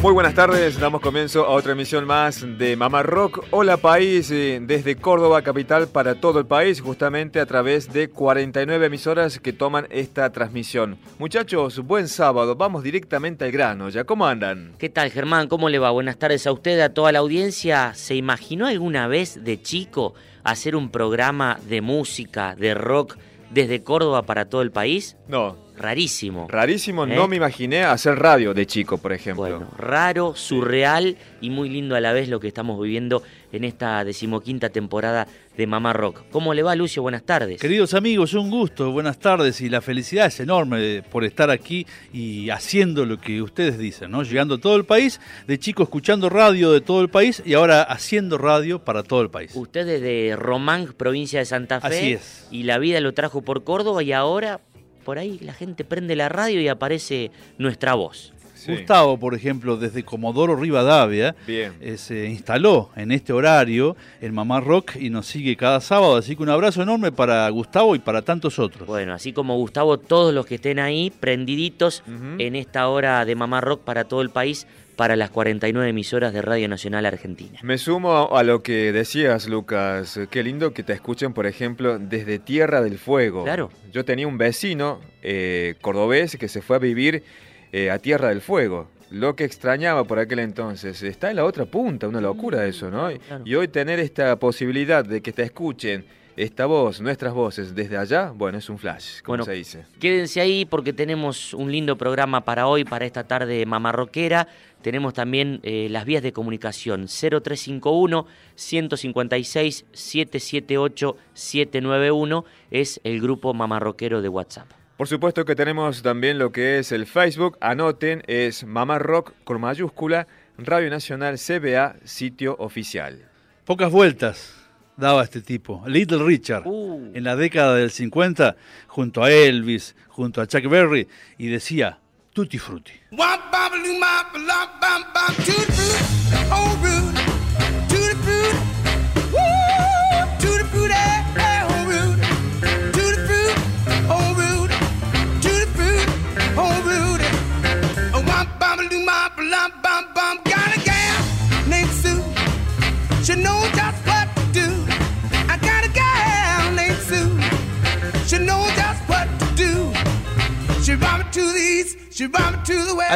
Muy buenas tardes, damos comienzo a otra emisión más de Mamá Rock. Hola país, eh, desde Córdoba capital para todo el país, justamente a través de 49 emisoras que toman esta transmisión. Muchachos, buen sábado, vamos directamente al grano, ¿ya cómo andan? ¿Qué tal Germán? ¿Cómo le va? Buenas tardes a usted, a toda la audiencia. ¿Se imaginó alguna vez de chico hacer un programa de música, de rock, desde Córdoba para todo el país? No, Rarísimo. rarísimo, ¿Eh? no me imaginé hacer radio de chico, por ejemplo. Bueno, raro, surreal y muy lindo a la vez lo que estamos viviendo en esta decimoquinta temporada de Mamá Rock. ¿Cómo le va, Lucio? Buenas tardes. Queridos amigos, un gusto, buenas tardes y la felicidad es enorme por estar aquí y haciendo lo que ustedes dicen, ¿no? Llegando a todo el país, de chico escuchando radio de todo el país y ahora haciendo radio para todo el país. Usted es de Román, provincia de Santa Fe. Así es. Y la vida lo trajo por Córdoba y ahora por ahí la gente prende la radio y aparece nuestra voz. Sí. Gustavo, por ejemplo, desde Comodoro Rivadavia, Bien. eh, se instaló en este horario en Mamá Rock y nos sigue cada sábado, así que un abrazo enorme para Gustavo y para tantos otros. Bueno, así como Gustavo, todos los que estén ahí prendiditos en esta hora de Mamá Rock para todo el país, para las 49 emisoras de Radio Nacional Argentina. Me sumo a lo que decías, Lucas. Qué lindo que te escuchen, por ejemplo, desde Tierra del Fuego. Claro. Yo tenía un vecino eh, cordobés que se fue a vivir eh, a Tierra del Fuego. Lo que extrañaba por aquel entonces. Está en la otra punta, una locura eso, ¿no? Claro. Y hoy tener esta posibilidad de que te escuchen esta voz, nuestras voces desde allá, bueno, es un flash, como Bueno, se dice. Quédense ahí porque tenemos un lindo programa para hoy, para esta tarde mamarroquera. Tenemos también eh, las vías de comunicación 0351 156 778 791 es el grupo mamarroquero de WhatsApp. Por supuesto que tenemos también lo que es el Facebook. Anoten, es Mamá Rock con mayúscula, Radio Nacional CBA, sitio oficial. Pocas vueltas daba este tipo, Little Richard, Uh. en la década del 50, junto a Elvis, junto a Chuck Berry, y decía, Tutti Frutti.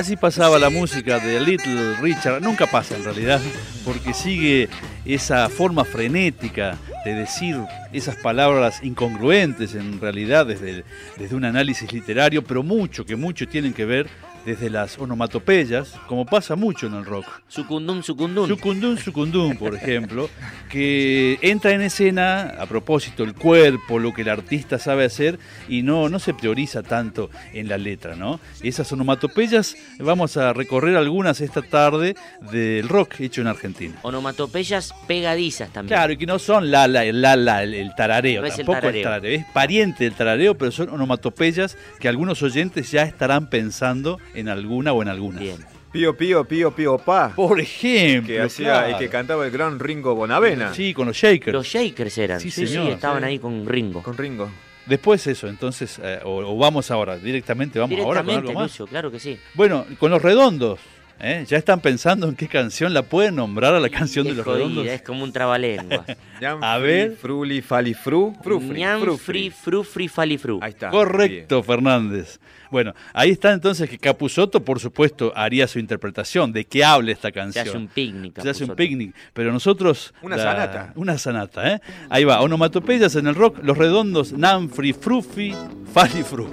Así pasaba la música de Little Richard. Nunca pasa en realidad, porque sigue esa forma frenética de decir esas palabras incongruentes en realidad desde, desde un análisis literario, pero mucho, que mucho tienen que ver desde las onomatopeyas, como pasa mucho en el rock. Sucundum, sucundum. Sucundum, sucundum, por ejemplo, que entra en escena, a propósito, el cuerpo, lo que el artista sabe hacer, y no, no se prioriza tanto en la letra, ¿no? Esas onomatopeyas, vamos a recorrer algunas esta tarde del rock hecho en Argentina. Onomatopeyas pegadizas también. Claro, y que no son la, la, la, la, el, el tarareo, No es el tampoco tarareo. el tarareo, es pariente del tarareo, pero son onomatopeyas que algunos oyentes ya estarán pensando en alguna o en algunas. Bien. Pío, pío, pío, pío, pa. Por ejemplo, Que hacía y claro. que cantaba el gran Ringo Bonavena. Sí, con los shakers. Los Shakers eran. Sí, Sí, sí, estaban sí. ahí con Ringo. Con Ringo. Después eso, entonces, eh, o, o vamos ahora, directamente vamos ahora con Directamente, algo más. Lucio, claro que sí. Bueno, con los redondos, ¿eh? ya están pensando en qué canción la pueden nombrar a la canción de los jodida, redondos. es como un trabalenguas. A ver. Fruli, fali, fru. Frufri, frufri. fri, fru, fri, fali, fru. Ahí está. Correcto, Fernández. Bueno, ahí está entonces que Capuzoto, por supuesto, haría su interpretación de qué habla esta Se canción. hace un picnic. Se hace un Capusotto. picnic, pero nosotros... Una sanata. Una sanata, ¿eh? Ahí va, onomatopeyas en el rock, los redondos, Nanfri, Frufi, Fali, Fru.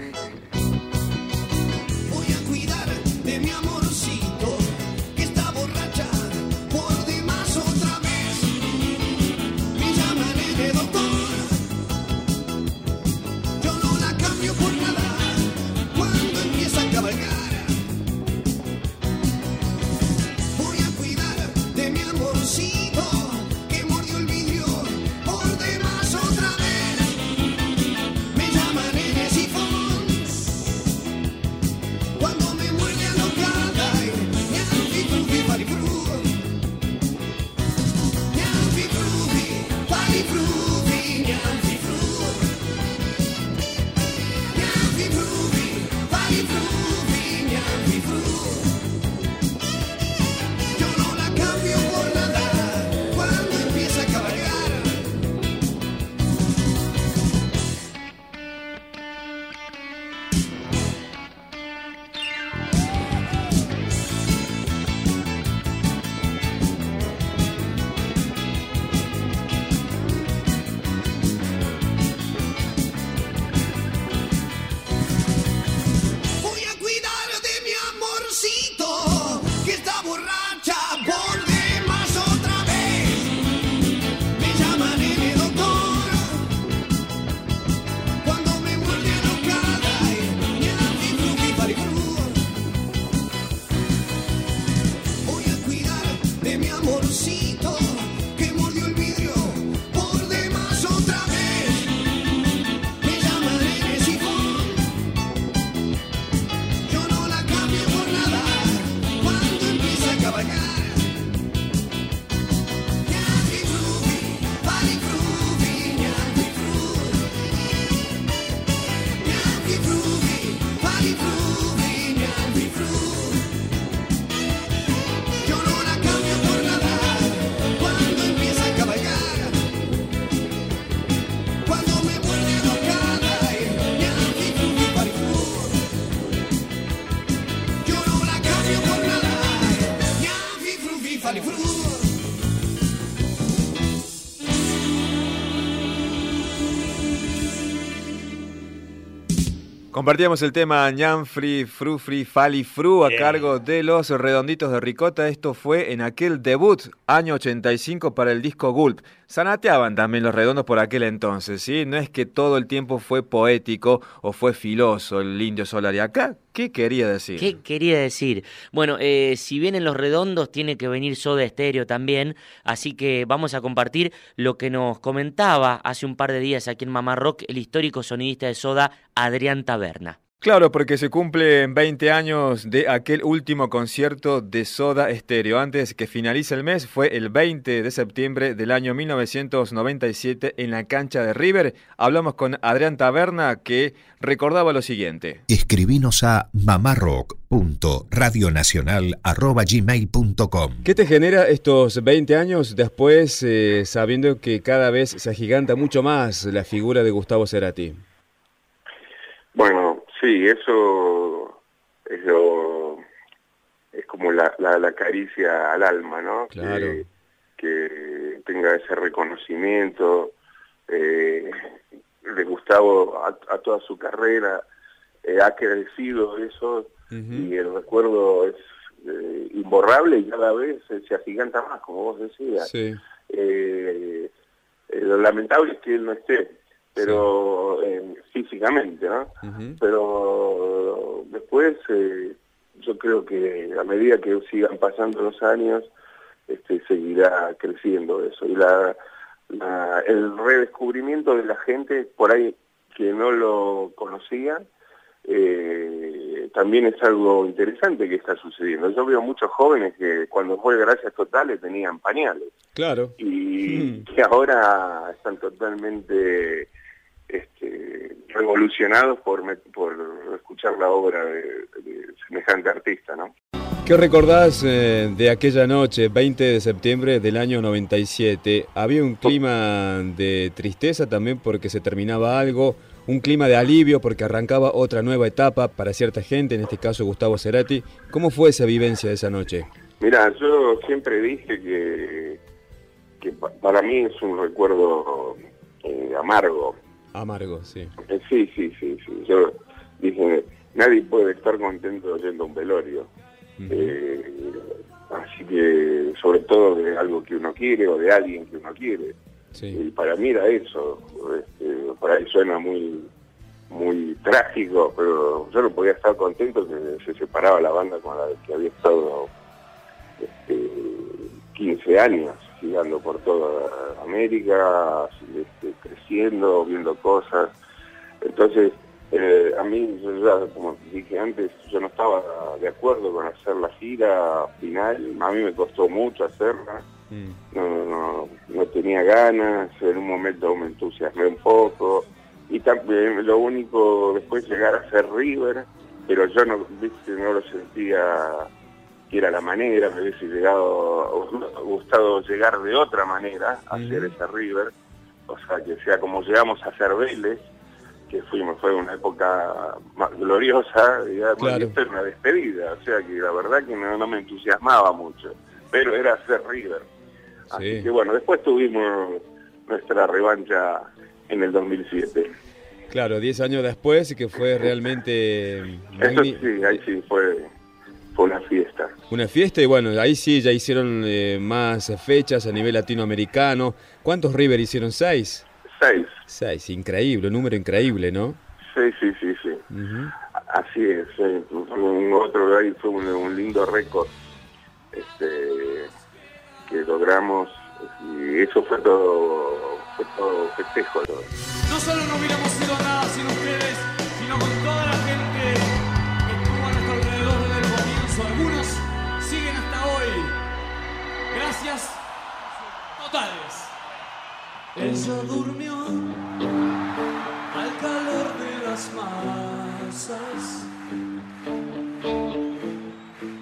Compartíamos el tema Ñanfri, Frufri, Fali Fru a Bien. cargo de los redonditos de Ricota. Esto fue en aquel debut, año 85, para el disco Gulp. Sanateaban también los redondos por aquel entonces, ¿sí? No es que todo el tiempo fue poético o fue filoso el indio Solari. Acá, ¿qué quería decir? ¿Qué quería decir? Bueno, eh, si vienen los redondos, tiene que venir Soda Estéreo también, así que vamos a compartir lo que nos comentaba hace un par de días aquí en Mamá Rock el histórico sonidista de Soda, Adrián Taberna. Claro, porque se cumplen 20 años de aquel último concierto de Soda Stereo. Antes que finalice el mes, fue el 20 de septiembre del año 1997 en la cancha de River. Hablamos con Adrián Taberna que recordaba lo siguiente. Escribinos a mamarrock.radionacional.gmail.com ¿Qué te genera estos 20 años después, eh, sabiendo que cada vez se agiganta mucho más la figura de Gustavo Cerati? Bueno, sí, eso es lo- es como la, la, la caricia al alma, ¿no? Claro. Que, que tenga ese reconocimiento eh, de Gustavo a, a toda su carrera, eh, ha crecido eso y el recuerdo es eh, imborrable y cada vez se, agiganta más, como vos decías. Sí. Eh, lo lamentable es que él no esté, pero eh, físicamente, ¿no? Pero después eh, yo creo que a medida que sigan pasando los años, este, seguirá creciendo eso. Y la, la- el redescubrimiento de la gente por ahí que no lo conocía, eh, también es algo interesante que está sucediendo. Yo veo muchos jóvenes que cuando fue Gracias Totales tenían pañales Claro. y que ahora están totalmente revolucionados por, me- por escuchar la obra de, de semejante artista, ¿no? ¿Qué recordás eh, de aquella noche, 20 de septiembre del año 97? Había un clima de tristeza también porque se terminaba algo, un clima de alivio porque arrancaba otra nueva etapa para cierta gente, en este caso Gustavo Cerati. ¿Cómo fue esa vivencia de esa noche? Mira, yo siempre dije que, que pa- para mí es un recuerdo eh, amargo. Amargo, sí. Eh, sí, sí, sí, sí. Yo dije, nadie puede estar contento yendo a un velorio. Eh, así que, sobre todo de algo que uno quiere o de alguien que uno quiere. Y para mí era eso. Este, por ahí suena muy muy trágico, pero yo no podía estar contento que se separaba la banda con la que había estado este, 15 años, girando por toda América, este, creciendo, viendo cosas. Entonces, eh, a mí, yo ya, como dije antes, yo no estaba de acuerdo con hacer la gira final, a mí me costó mucho hacerla Mm. no, no, no tenía ganas, en un momento me entusiasmé un poco, y también lo único después llegar a ser River, pero yo no, viste, no lo sentía que era la manera, me hubiese llegado, gustado llegar de otra manera a hacer ese River, o sea, que sea como llegamos a hacer Vélez, que fuimos, fue una época más gloriosa, digamos, Claro. y esto era una despedida, o sea que la verdad que no, no me entusiasmaba mucho, pero era hacer River. Así Sí. que bueno, después tuvimos nuestra revancha en el 2007. Claro, 10 años después y que fue realmente Eso sí, ahí sí fue, fue una fiesta. una fiesta y bueno, ahí sí ya hicieron eh, más fechas a nivel latinoamericano. ¿Cuántos River hicieron? ¿Seis? Seis. Seis, increíble, un número increíble, ¿no? Sí, sí, sí, sí. Así es. un otro ahí fue un, un lindo récord este, que logramos y eso fue todo, fue todo festejo. todo. No solo no hubiéramos Páez. Ella durmió al calor de las masas.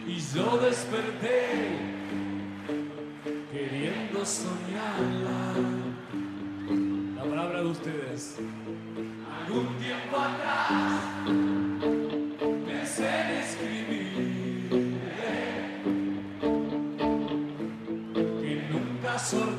Y yo desperté queriendo soñarla. La palabra de ustedes. Algún tiempo atrás pensé escribir que nunca sorprendí.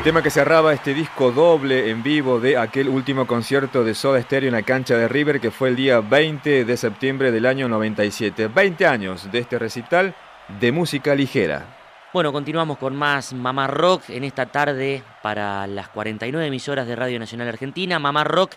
El tema que cerraba este disco doble en vivo de aquel último concierto de Soda Stereo en la cancha de River que fue el día 20 de septiembre del año 97. 20 años de este recital de música ligera. Bueno, continuamos con más Mamá Rock en esta tarde para las 49 emisoras de Radio Nacional Argentina. Mamá Rock,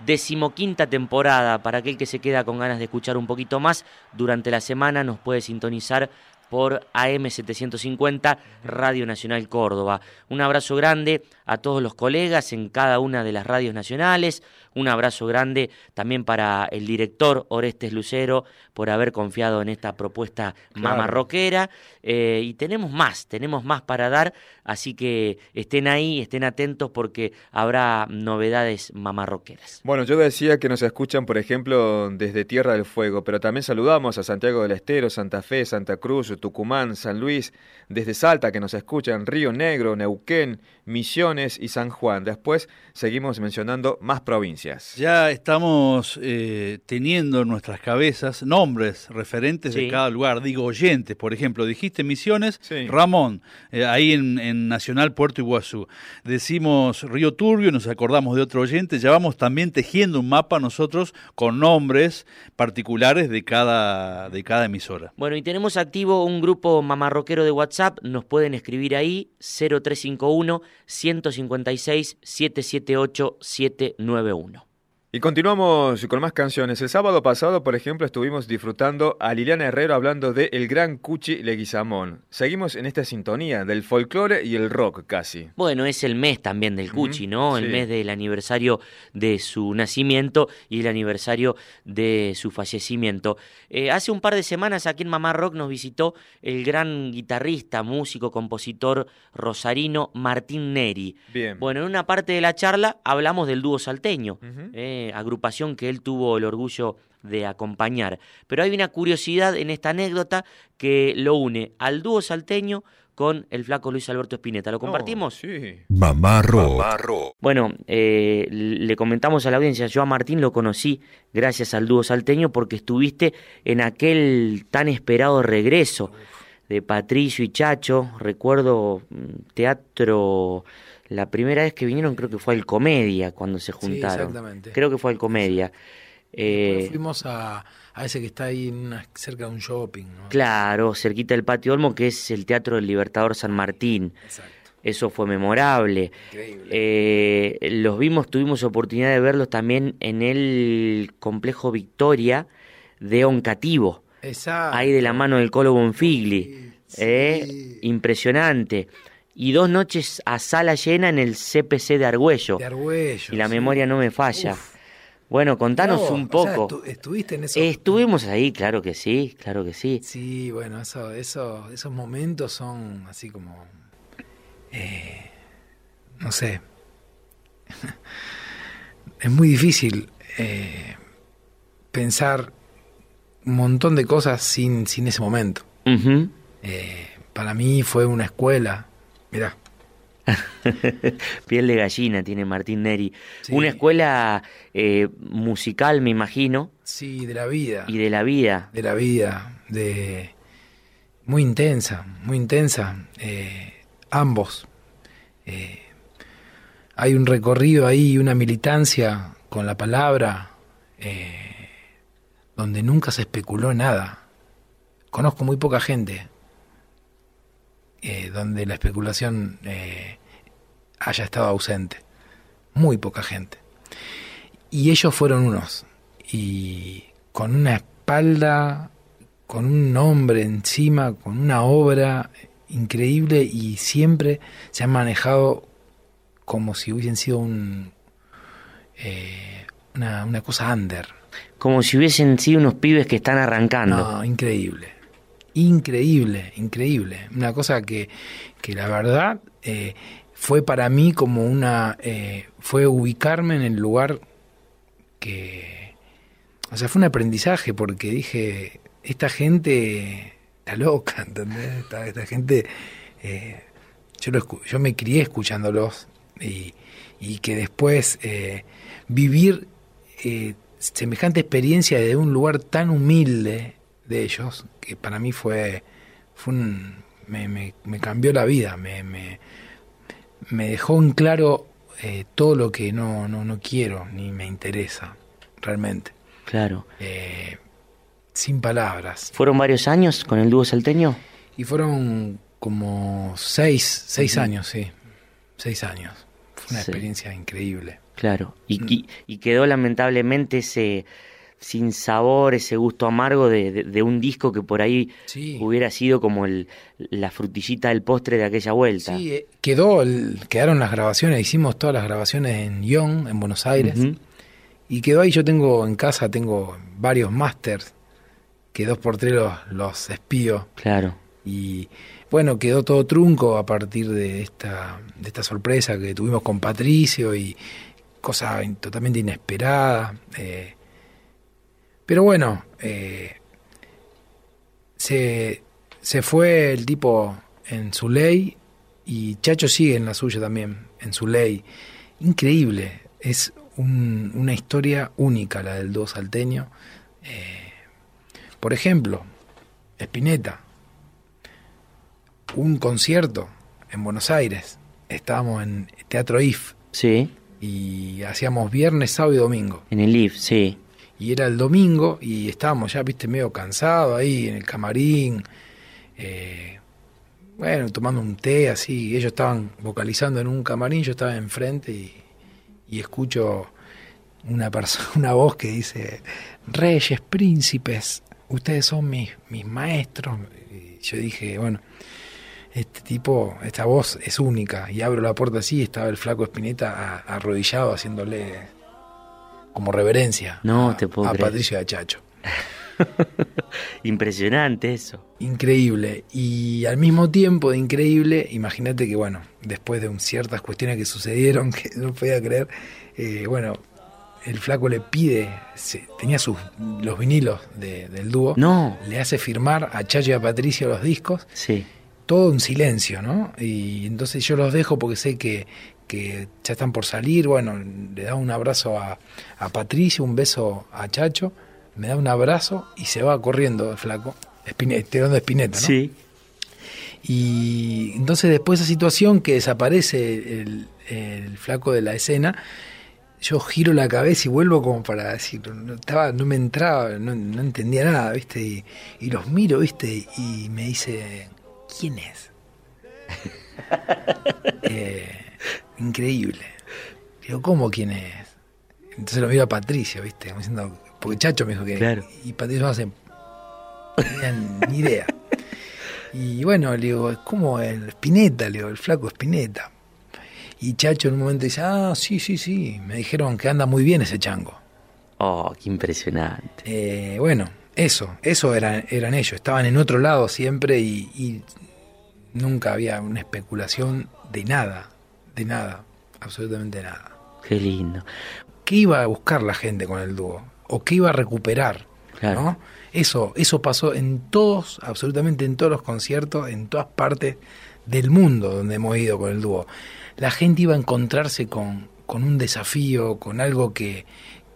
decimoquinta temporada. Para aquel que se queda con ganas de escuchar un poquito más, durante la semana nos puede sintonizar por AM750 Radio Nacional Córdoba. Un abrazo grande a todos los colegas en cada una de las radios nacionales. Un abrazo grande también para el director Orestes Lucero por haber confiado en esta propuesta mamarroquera. Eh, y tenemos más, tenemos más para dar, así que estén ahí, estén atentos porque habrá novedades mamarroqueras. Bueno, yo decía que nos escuchan, por ejemplo, desde Tierra del Fuego, pero también saludamos a Santiago del Estero, Santa Fe, Santa Cruz, Tucumán, San Luis, desde Salta que nos escuchan, Río Negro, Neuquén, Misiones y San Juan. Después seguimos mencionando más provincias. Ya estamos eh, teniendo en nuestras cabezas nombres referentes Sí. de cada lugar. Digo, oyentes, por ejemplo, dijiste Misiones, Sí. Ramón, eh, ahí en, en Nacional Puerto Iguazú. Decimos Río Turbio, nos acordamos de otro oyente. Ya vamos también tejiendo un mapa nosotros con nombres particulares de cada, de cada emisora. Bueno, y tenemos activo un grupo mamarroquero de WhatsApp, nos pueden escribir ahí 0351 156 778 791. Y continuamos con más canciones. El sábado pasado, por ejemplo, estuvimos disfrutando a Liliana Herrero hablando de El Gran Cuchi Leguizamón. Seguimos en esta sintonía del folclore y el rock casi. Bueno, es el mes también del Cuchi, ¿no? El sí. mes del aniversario de su nacimiento y el aniversario de su fallecimiento. Eh, hace un par de semanas aquí en Mamá Rock nos visitó el gran guitarrista, músico, compositor rosarino Martín Neri. Bien. Bueno, en una parte de la charla hablamos del dúo salteño, eh, agrupación que él tuvo el orgullo de acompañar. Pero hay una curiosidad en esta anécdota que lo une al dúo salteño con el flaco Luis Alberto Spinetta. ¿Lo compartimos? Oh, sí. Mamá Rock. Bueno, eh, le comentamos a la audiencia, yo a Martín lo conocí gracias al dúo salteño porque estuviste en aquel tan esperado regreso de Patricio y Chacho, recuerdo mm, teatro, la primera vez que vinieron creo que fue al Comedia cuando se juntaron. exactamente. Creo que fue al Comedia. Eh, fuimos a, a ese que está ahí una- cerca de un shopping. ¿no? claro, cerquita del Patio Olmo, que es el Teatro del Libertador San Martín. Exacto. Eso fue memorable. Increíble. Eh, los vimos, tuvimos oportunidad de verlos también en el complejo Victoria de Oncativo, Exacto. ahí de la mano del Colo Bonfigli. Sí, Eh, sí. impresionante. Y dos noches a sala llena en el CPC de Argüello. De Argüello. y la sí. memoria no me falla. Uf. Bueno, contanos No, un o sea, poco. estu- ¿Estuviste en eso? Estuvimos ahí, claro que sí, claro que sí. Sí, bueno, eso, eso, esos momentos son así como, eh, no sé, es muy difícil eh, pensar un montón de cosas sin, sin ese momento. Eh, para mí fue una escuela, mirá, Piel de gallina tiene Martín Neri. Sí. Una escuela eh, musical, me imagino, sí, de la vida, y de la vida. de la vida, de muy intensa, muy intensa, eh, ambos. Eh, hay un recorrido ahí, una militancia con la palabra, eh, donde nunca se especuló nada. Conozco muy poca gente eh, donde la especulación eh, haya estado ausente. Muy poca gente. Y ellos fueron unos. Y con una espalda, con un nombre encima, con una obra increíble y siempre se han manejado como si hubiesen sido un, eh, una, una cosa under. Como si hubiesen sido unos pibes que están arrancando. No, increíble. Increíble, increíble. Una cosa que, que la verdad eh, fue para mí como una... eh, fue ubicarme en el lugar que... O sea, fue un aprendizaje porque dije, esta gente está loca, ¿entendés? Esta, gente... eh, yo, lo yo me crié escuchándolos y, y que después vivir semejante experiencia de un lugar tan humilde de ellos, que para mí fue, fue un, me, me- me cambió la vida, me, me, me dejó en claro eh, todo lo que no, no, no quiero ni me interesa, realmente. Claro. Eh, sin palabras. ¿Fueron varios años con el dúo salteño? Y fueron como seis, seis años, sí. Seis años. Fue una Sí. experiencia increíble. Claro. Y, Mm. y- y quedó lamentablemente ese sin sabor, ese gusto amargo de, de- de un disco que por ahí Sí. hubiera sido como el, la frutillita del postre de aquella vuelta. Sí, eh, quedó, el- quedaron las grabaciones, hicimos todas las grabaciones en Young, en Buenos Aires, y quedó ahí, yo tengo en casa, tengo varios masters, que dos por tres los, los espío, Claro. y bueno, quedó todo trunco a partir de esta, de esta sorpresa que tuvimos con Patricio, y cosa totalmente inesperada, eh, pero bueno, eh, se, se fue el tipo en su ley y Chacho sigue en la suya también, en su ley. Increíble, es un- una historia única, la del dúo salteño. Eh, por ejemplo, Spinetta, un concierto en Buenos Aires. Estábamos en Teatro IF Sí, y hacíamos viernes, sábado y domingo. en el IF, sí. Y era el domingo y estábamos ya, viste, medio cansados ahí en el camarín. eh, bueno, tomando un té así. Ellos estaban vocalizando en un camarín, yo estaba enfrente y, y escucho una persona, una voz que dice, Reyes, príncipes, ustedes son mis, mis maestros. Y yo dije, bueno, este tipo, esta voz es única. Y abro la puerta así estaba el flaco Espineta arrodillado haciéndole como reverencia No a, te puedo a creer. Patricio. Impresionante eso. Increíble. Y al mismo tiempo de increíble, imagínate que, bueno, después de un- ciertas cuestiones que sucedieron que no podía creer, eh, bueno, el flaco le pide, se- tenía sus, los vinilos de- del dúo, No, le hace firmar a Chacho y a Patricio los discos, sí. todo en silencio, ¿no? Y entonces yo los dejo porque sé que, que ya están por salir, bueno, le da un abrazo a, a Patricio, un beso a Chacho, me da un abrazo y se va corriendo el flaco, tirando Espineta, ¿no? Sí. Y entonces después de esa situación que desaparece el, el flaco de la escena, yo giro la cabeza y vuelvo como para decir, no, estaba, no me entraba, no, no entendía nada, ¿viste? Y, y los miro, ¿viste? Y me dice, ¿quién es? Eh, increíble. Digo, ¿cómo quién es? Entonces lo miro a Patricio, ¿viste? Como diciendo, porque Chacho me dijo que... Claro. Y Patricio hace... No tenía ni idea. Y bueno, le digo, es como el Spinetta, le digo, el flaco Spinetta. Y Chacho en un momento dice, ah, sí, sí, sí, me dijeron que anda muy bien ese chango. Oh, qué impresionante. Eh, bueno, eso, eso eran, eran ellos, estaban en otro lado siempre y, y nunca había una especulación de nada, de nada, absolutamente nada. Qué lindo. ¿Qué iba a buscar la gente con el dúo? ¿O qué iba a recuperar? Claro. ¿no? Eso, eso pasó en todos, absolutamente en todos los conciertos, en todas partes del mundo donde hemos ido con el dúo. La gente iba a encontrarse con, con un desafío, con algo que,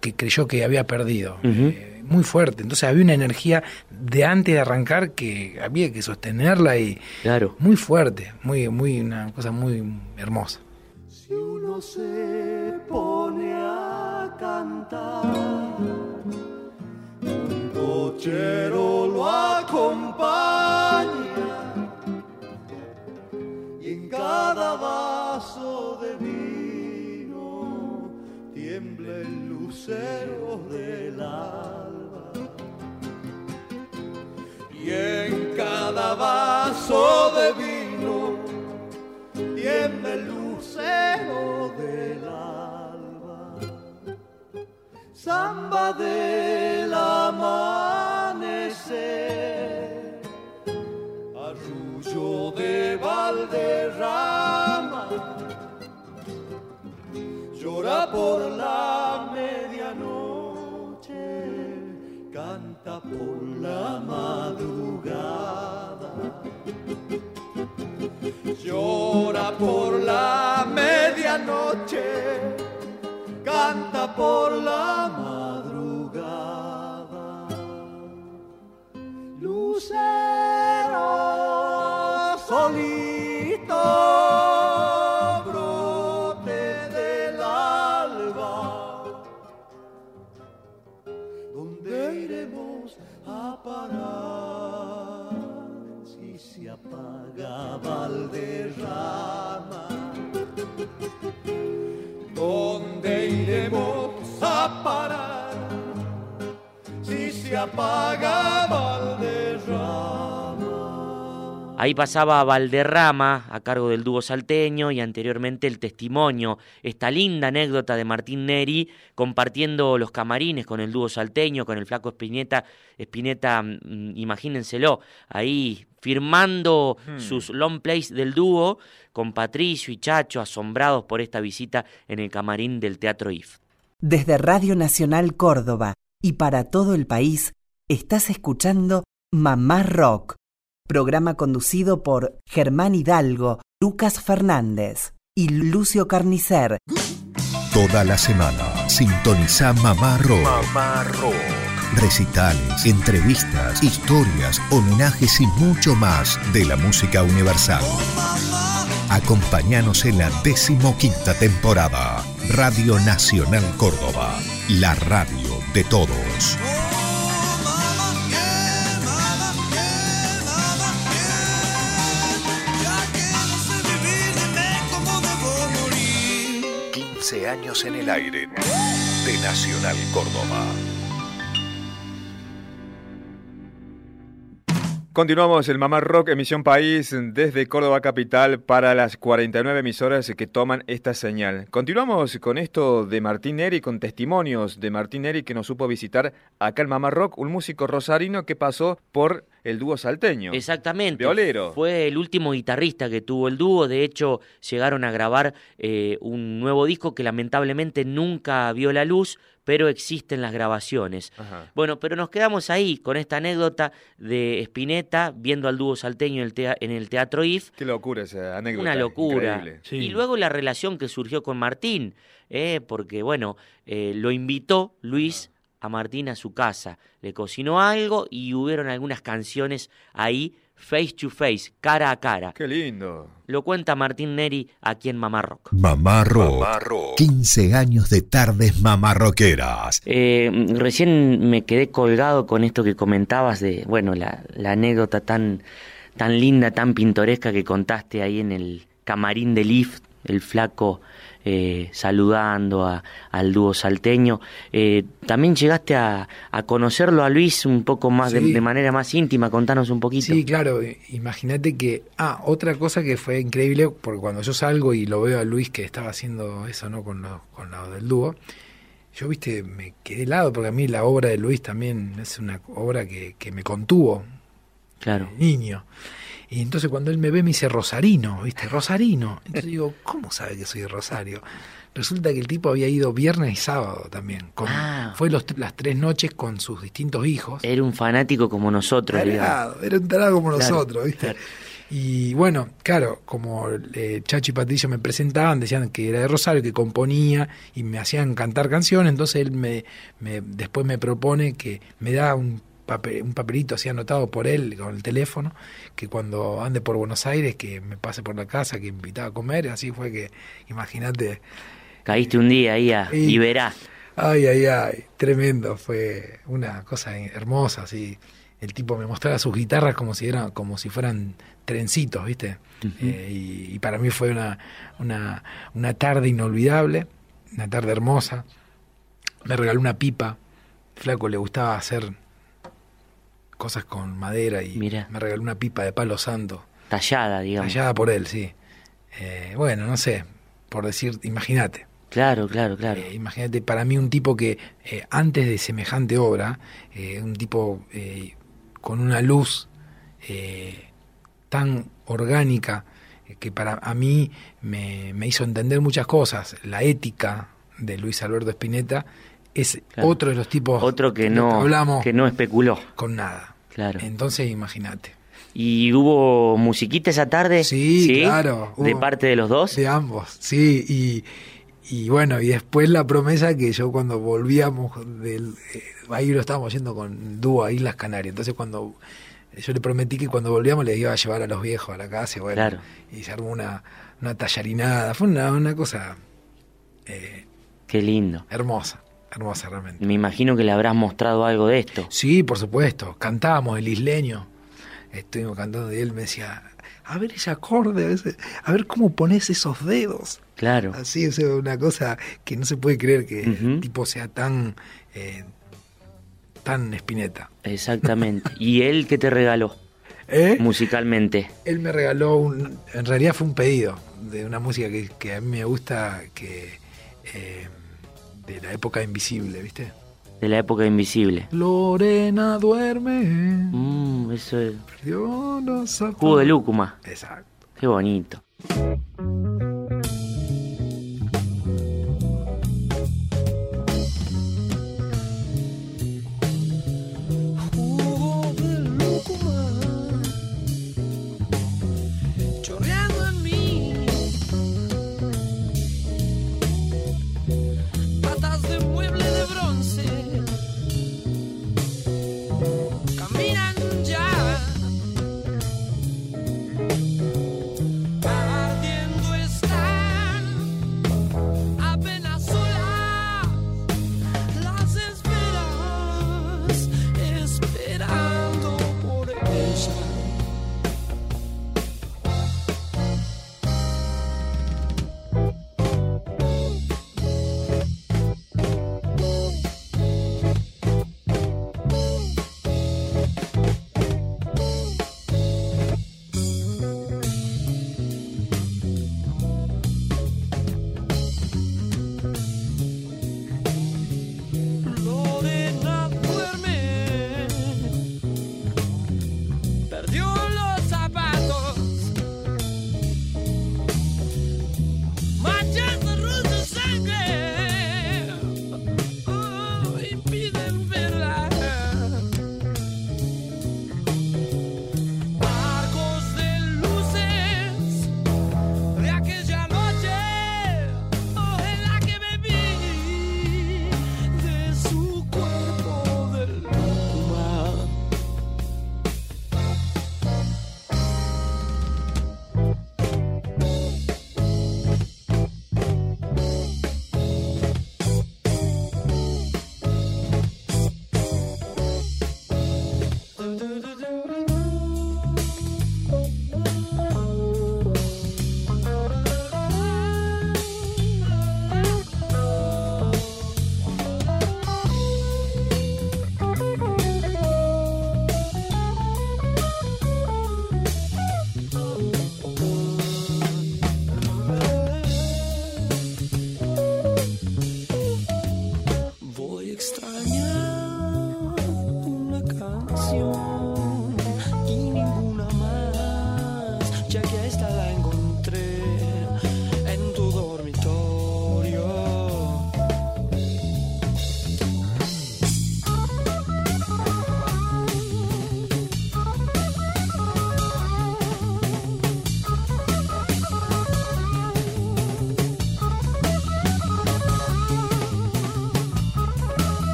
que creyó que había perdido. Eh, muy fuerte. Entonces había una energía de antes de arrancar que había que sostenerla y Claro. muy fuerte, muy, muy, una cosa muy hermosa. Si uno se pone a cantar, un cochero lo acompaña y en cada vaso de vino tiembla el lucero del alba. Y en cada vaso de vino tiembla el lucero del alba. Samba del amanecer, arrullo de Valderrama, llora por la medianoche, canta por la madrugada. Llora por la medianoche, canta por la apaga Valderrama? Ahí pasaba Valderrama a cargo del dúo salteño y anteriormente el testimonio, esta linda anécdota de Martín Neri compartiendo los camarines con el dúo salteño, con el flaco Espineta, Espineta, mm, imagínenselo, ahí firmando sus long plays del dúo con Patricio y Chacho asombrados por esta visita en el camarín del Teatro IF. Desde Radio Nacional Córdoba y para todo el país, estás escuchando Mamá Rock, programa conducido por Germán Hidalgo, Lucas Fernández y Lucio Carnicer. Toda la semana Sintoniza Mamá Rock. Mamá Rock. Recitales, entrevistas, historias, homenajes y mucho más de la música universal. Acompáñanos en la decimoquinta temporada. Radio Nacional Córdoba, la radio de todos. Años en el aire de Nacional Córdoba. Continuamos el Mamá Rock Emisión País desde Córdoba Capital para las 49 emisoras que toman esta señal. Continuamos con esto de Martín Neri, con testimonios de Martín Neri que nos supo visitar acá en Mamá Rock, un músico rosarino que pasó por el dúo salteño. Exactamente. Violero. Fue el último guitarrista que tuvo el dúo. De hecho, llegaron a grabar eh, un nuevo disco que lamentablemente nunca vio la luz, pero existen las grabaciones. Ajá. Bueno, pero nos quedamos ahí con esta anécdota de Spinetta viendo al dúo salteño en el, Teatro IF. Qué locura esa anécdota. Una locura. Sí. Y luego la relación que surgió con Martín, eh, porque bueno, eh, lo invitó Luis a Martín a su casa, le cocinó algo y hubieron algunas canciones ahí face to face, cara a cara. Qué lindo. Lo cuenta Martín Neri aquí en Mamá Rock. Mamá Rock. 15 años de tardes mamarroqueras. Eh, recién me quedé colgado con esto que comentabas de, bueno, la, la anécdota tan, tan linda, tan pintoresca que contaste ahí en el camarín del IF, el flaco eh, saludando a- al dúo salteño. Eh, También llegaste a, a conocerlo a Luis un poco más, de, Sí. de manera más íntima, contanos un poquito. Sí, claro, eh, imagínate que... Ah, otra cosa que fue increíble, porque cuando yo salgo y lo veo a Luis que estaba haciendo eso, ¿no? Con lo, con lo del dúo, yo, viste, me quedé helado, porque a mí la obra de Luis también es una obra que, que me contuvo, Claro. niño. Y entonces cuando él me ve me dice Rosarino, ¿viste? Rosarino. Entonces digo, ¿cómo sabe que soy de Rosario? Resulta que el tipo había ido viernes y sábado también. Con, Ah. Fue los, las tres noches con sus distintos hijos. Era un fanático como nosotros. Tarado, era un tarado como Claro, nosotros, ¿viste? claro. Y bueno, claro, como eh, Chachi y Patricio me presentaban, decían que era de Rosario, que componía y me hacían cantar canciones, entonces él me, me después me propone que me da un, papel, un papelito así anotado por él con el teléfono, que cuando ande por Buenos Aires, que me pase por la casa, que invitaba a comer, así fue que, imagínate, Caíste un día ahí a y verá. Ay, ay, ay, tremendo, fue una cosa hermosa, así. El tipo me mostraba sus guitarras como si eran, como si fueran trencitos, ¿viste? Eh, y, y para mí fue una, una, una tarde inolvidable, una tarde hermosa. Me regaló una pipa. Flaco le gustaba hacer cosas con madera y me regaló una pipa de palo santo, Tallada, digamos. tallada por él, sí. Eh, bueno, no sé, por decir, imagínate. Claro, claro, claro. Eh, imagínate, para mí un tipo que eh, antes de semejante obra, eh, un tipo eh, con una luz tan orgánica que para a mí me, me hizo entender muchas cosas. La ética de Luis Alberto Spinetta es Claro. otro de los tipos Otro que no, hablamos que no especuló. con nada. Claro. Entonces imagínate. ¿Y hubo musiquita esa tarde? Sí, claro, ¿De hubo. parte de los dos? De ambos, sí, y, y bueno, y después la promesa que yo cuando volvíamos del eh, ahí lo estábamos yendo con dúo a Islas Canarias, entonces cuando yo le prometí que cuando volvíamos le iba a llevar a los viejos a la casa y bueno, Claro. y se armó una, una tallarinada, fue una, una cosa eh, Qué lindo. hermosa, hermosa realmente. Me imagino que le habrás mostrado algo de esto. Sí, por supuesto, cantábamos el isleño, estuvimos cantando y él me decía, a ver ese acorde, a, veces, a ver cómo pones esos dedos. Claro. Así es una cosa que no se puede creer que el tipo sea tan eh, tan espineta. Exactamente. ¿Y él qué te regaló ¿Eh? musicalmente? Él me regaló un, en realidad fue un pedido de una música que, que a mí me gusta que eh, de la época invisible, ¿viste? De la época invisible. Lorena duerme. Mm, eso es. Jugo de lúcuma. Exacto. Qué bonito.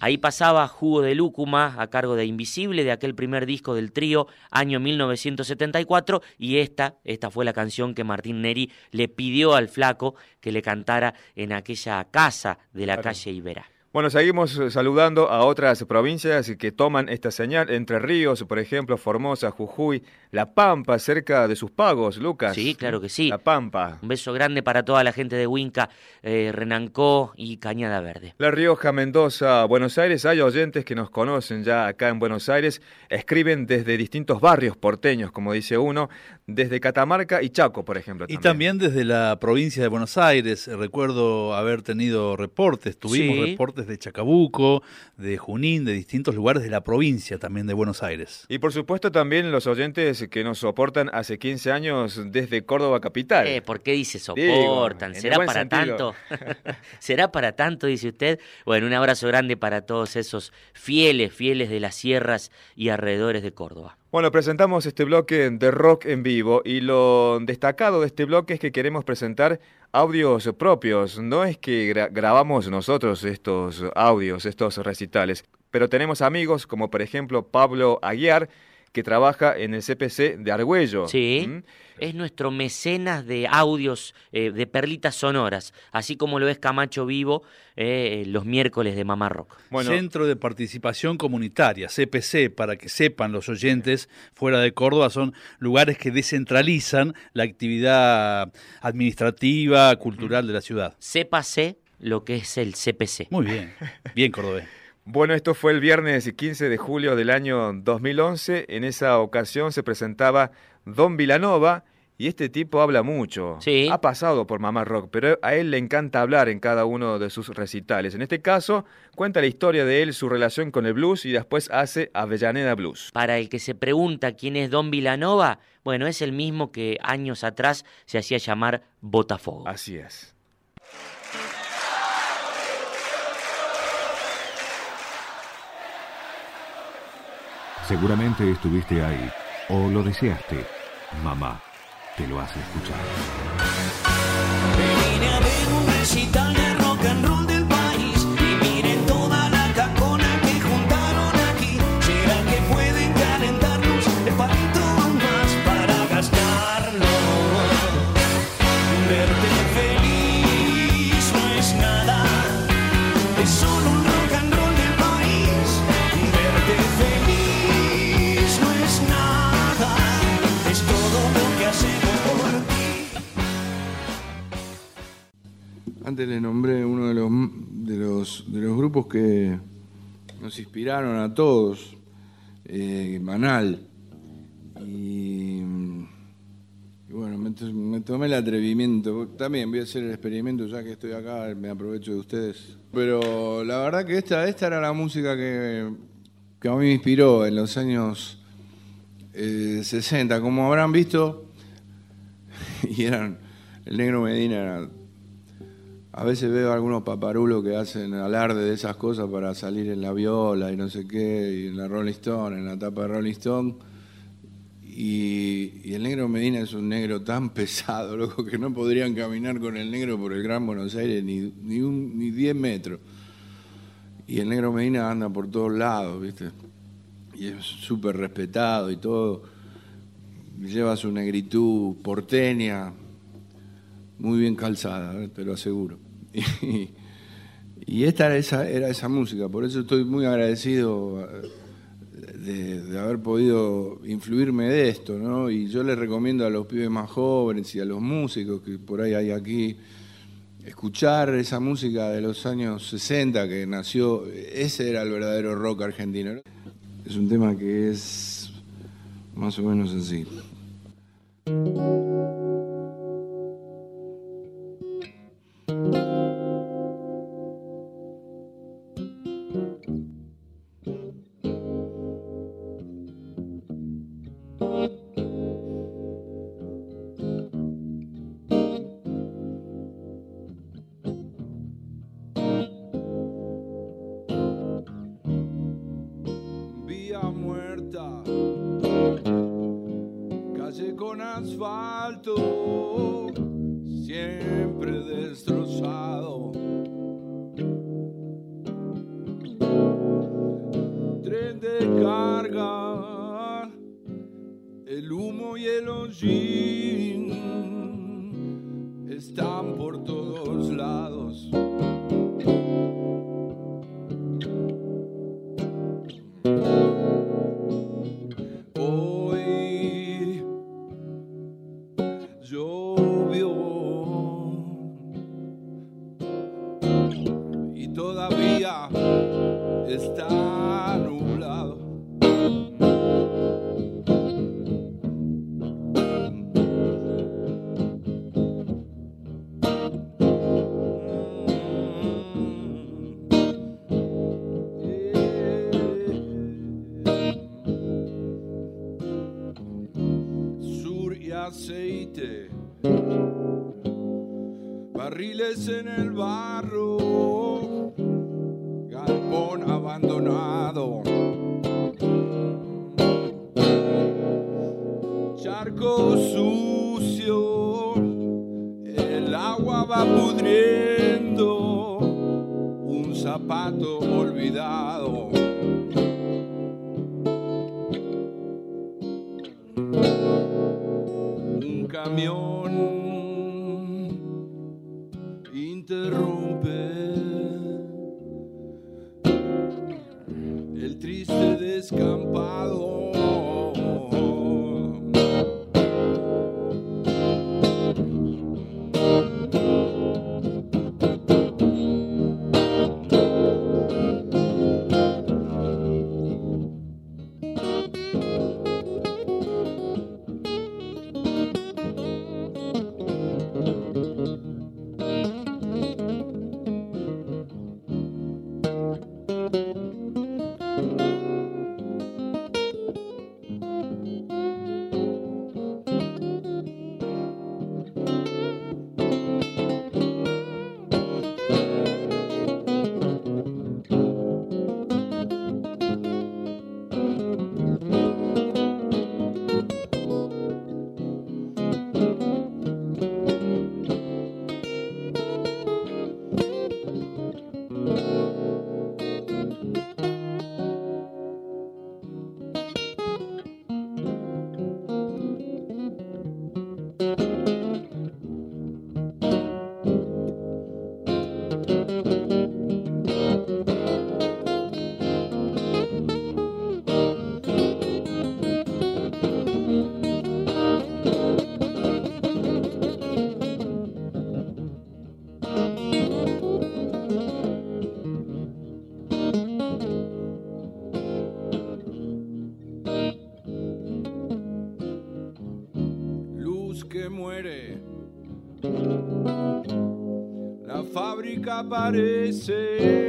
Ahí pasaba Jugo de Lúcuma a cargo de Invisible, de aquel primer disco del trío, año 1974, y esta, esta fue la canción que Martín Neri le pidió al flaco que le cantara en aquella casa de la Claro. calle Iberá. Bueno, seguimos eh, saludando a otras provincias que toman esta señal. Entre Ríos, por ejemplo, Formosa, Jujuy, La Pampa, cerca de sus pagos, Lucas. Sí, claro que sí. La Pampa. Un beso grande para toda la gente de Huinca, eh, Renancó y Cañada Verde. La Rioja, Mendoza, Buenos Aires, hay oyentes que nos conocen ya acá en Buenos Aires, escriben desde distintos barrios porteños, como dice uno, desde Catamarca y Chaco, por ejemplo. Y también desde la provincia de Buenos Aires, recuerdo haber tenido reportes, tuvimos Sí. reportes de Chacabuco, de Junín, de distintos lugares de la provincia también de Buenos Aires. Y por supuesto también los oyentes que nos soportan hace 15 años desde Córdoba Capital. Eh, ¿Por qué dice soportan? ¿Será para sentido. tanto? ¿Será para tanto, dice usted? Bueno, un abrazo grande para todos esos fieles, fieles de las sierras y alrededores de Córdoba. Bueno, presentamos este bloque de rock en vivo y lo destacado de este bloque es que queremos presentar audios propios. No es que gra- grabamos nosotros estos audios, estos recitales, pero tenemos amigos como por ejemplo Pablo Aguiar, que trabaja en el CPC de Argüello. Sí, ¿Mm? es nuestro mecenas de audios, eh, de perlitas sonoras, así como lo es Camacho Vivo eh, los miércoles de Mamá Rock. Centro de Participación Comunitaria, CPC, para que sepan los oyentes fuera de Córdoba, son lugares que descentralizan la actividad administrativa, cultural de la ciudad. Sépase lo que es el CPC. Muy bien, bien cordobés. Bueno, esto fue el viernes 15 de julio del año 2011. En esa ocasión se presentaba Don Vilanova y este tipo habla mucho. Ha pasado por Mamá Rock, pero a él le encanta hablar en cada uno de sus recitales. En este caso, cuenta la historia de él, su relación con el blues y después hace Avellaneda Blues. Para el que se pregunta quién es Don Vilanova, bueno, es el mismo que años atrás se hacía llamar Botafogo. Así es. Seguramente estuviste ahí o lo deseaste. Mamá, te lo hace escuchar. Antes le nombré uno de los, de los, de los grupos que nos inspiraron a todos, eh, Manal. Y, bueno, me, me tomé el atrevimiento. También voy a hacer el experimento ya que estoy acá, me aprovecho de ustedes. Pero la verdad que esta, esta era la música que, que a mí me inspiró en los años eh, 60. Como habrán visto, y eran, el negro Medina era a veces veo algunos paparulos que hacen alarde de esas cosas para salir en la viola y no sé qué, y en la Rolling Stone, en la tapa de Rolling Stone. Y, y el negro Medina es un negro tan pesado, loco, que no podrían caminar con el negro por el Gran Buenos Aires ni, ni, un, ni 10 metros. Y el negro Medina anda por todos lados, ¿viste? Y es súper respetado y todo. Lleva su negritud porteña, muy bien calzada, ¿eh? te lo aseguro. Y, esta era esa, era esa música, por eso estoy muy agradecido eh, de, de haber podido influirme de esto, ¿no? Y yo les recomiendo a los pibes más jóvenes y a los músicos que por ahí hay aquí, escuchar esa música de los años 60 que nació, ese era el verdadero rock argentino. ¿no? Es un tema que es más o menos así. Muerta, calle con asfalto, en el barro, galpón abandonado. Charco sucio, el agua va pudriendo, un zapato olvidado. Un camión fábrica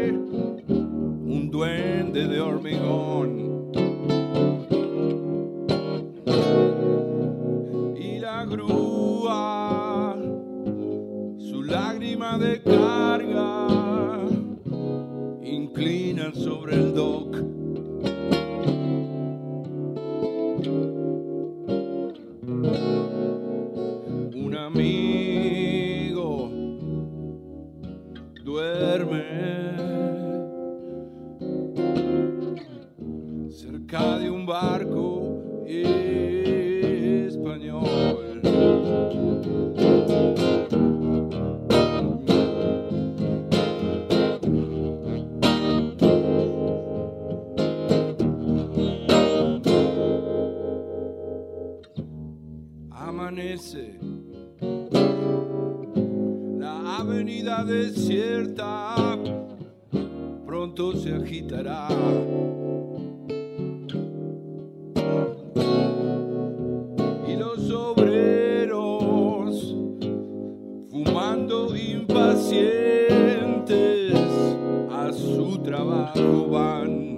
trabajo van.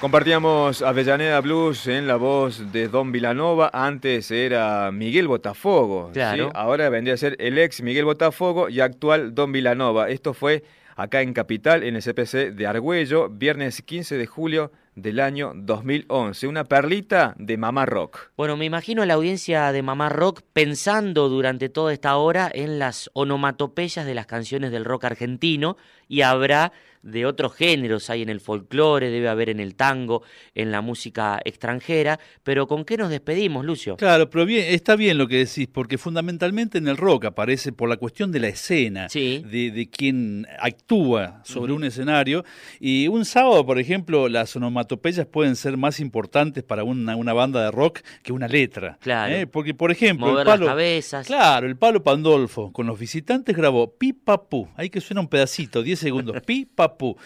Compartíamos Avellaneda Blues en la voz de Don Vilanova. Antes era Miguel Botafogo. ¿sí? Ahora vendría a ser el ex Miguel Botafogo y actual Don Vilanova. Esto fue acá en Capital, en el CPC de Argüello, viernes 15 de julio del año 2011. Una perlita de Mamá Rock. Bueno, me imagino a la audiencia de Mamá Rock pensando durante toda esta hora en las onomatopeyas de las canciones del rock argentino y habrá de otros géneros, hay en el folclore, debe haber en el tango, en la música extranjera, pero ¿con qué nos despedimos, Lucio? Claro, pero bien, está bien lo que decís, porque fundamentalmente en el rock aparece por la cuestión de la escena, Sí. de, de quien actúa sobre un escenario. Y un sábado, por ejemplo, las onomatopeyas pueden ser más importantes para una, una banda de rock que una letra. Claro. ¿eh? Porque, por ejemplo, Mover el las cabezas. Claro, el palo Pandolfo con los visitantes grabó pi pa pu. Ahí que suena un pedacito, 10 segundos. Pi pa pu.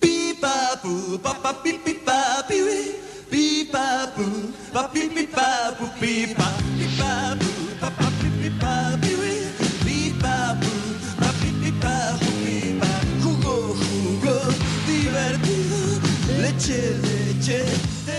Pi-pa-pu, pa-pa-pi-pi-pa-pi-wi. Pi-pa-pu, pa-pi-pi-pa-pu, pi-pa. Pi-pa-pu, pa-pa-pi-pi-pa-pi-wi. Pi-pa-pu, pa-pi-pi-pa-pu, pi-pa. Jugó, jugó, divertido, leche, leche.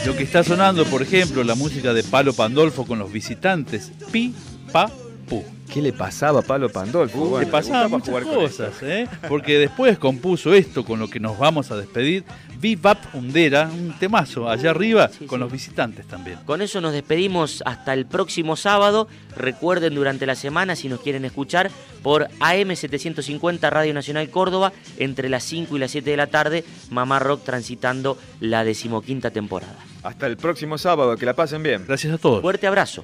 Lo que está sonando, por ejemplo, la música de Palo Pandolfo con los visitantes. Pi pa pu. ¿Qué le pasaba a Palo Pandolfo? Le Bueno, pasaban muchas jugar cosas, ¿eh? porque después compuso esto con lo que nos vamos a despedir, Bebop Undera, un temazo allá arriba con los visitantes también. Con eso nos despedimos hasta el próximo sábado. Recuerden durante la semana, si nos quieren escuchar, por AM750 Radio Nacional Córdoba, entre las 5 y las 7 de la tarde, Mamá Rock transitando la decimoquinta temporada. Hasta el próximo sábado, que la pasen bien. Gracias a todos. Fuerte abrazo.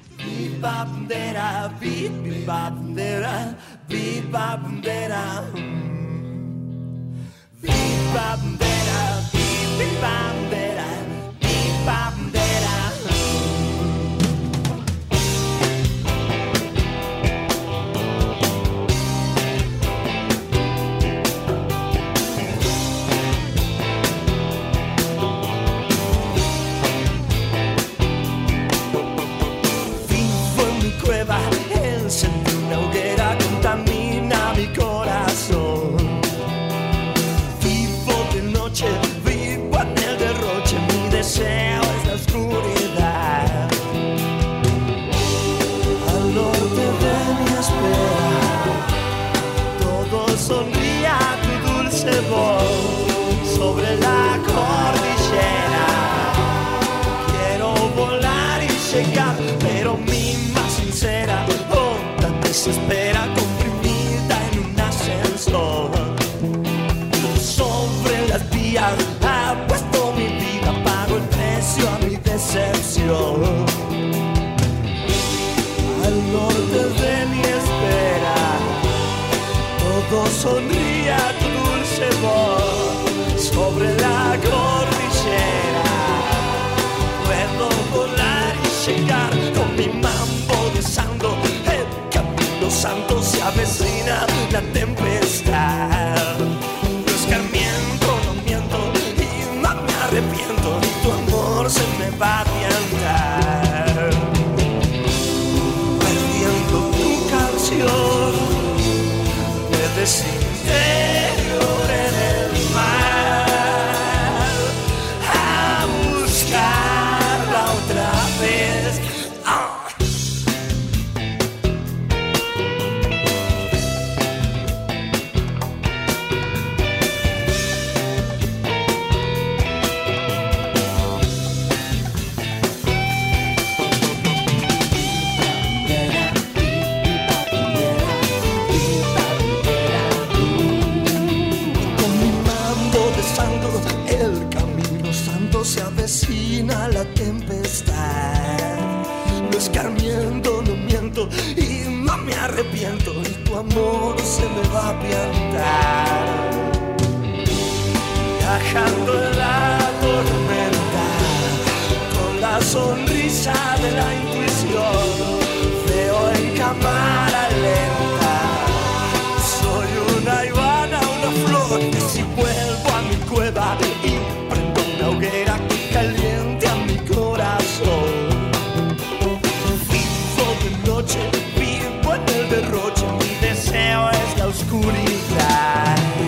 Bip-bop-dera, bip-bop-dera, bip-bop-dera. Bip-bop-dera, bip-bop-dera, bip-bop-dera. Vivo en mi cueva, tell. La no miento y no me arrepiento. Y tu amor se me va a piantar. Viajando en la tormenta, con la sonrisa de la intuición, veo en cámara. Es la oscuridad. Pipandera,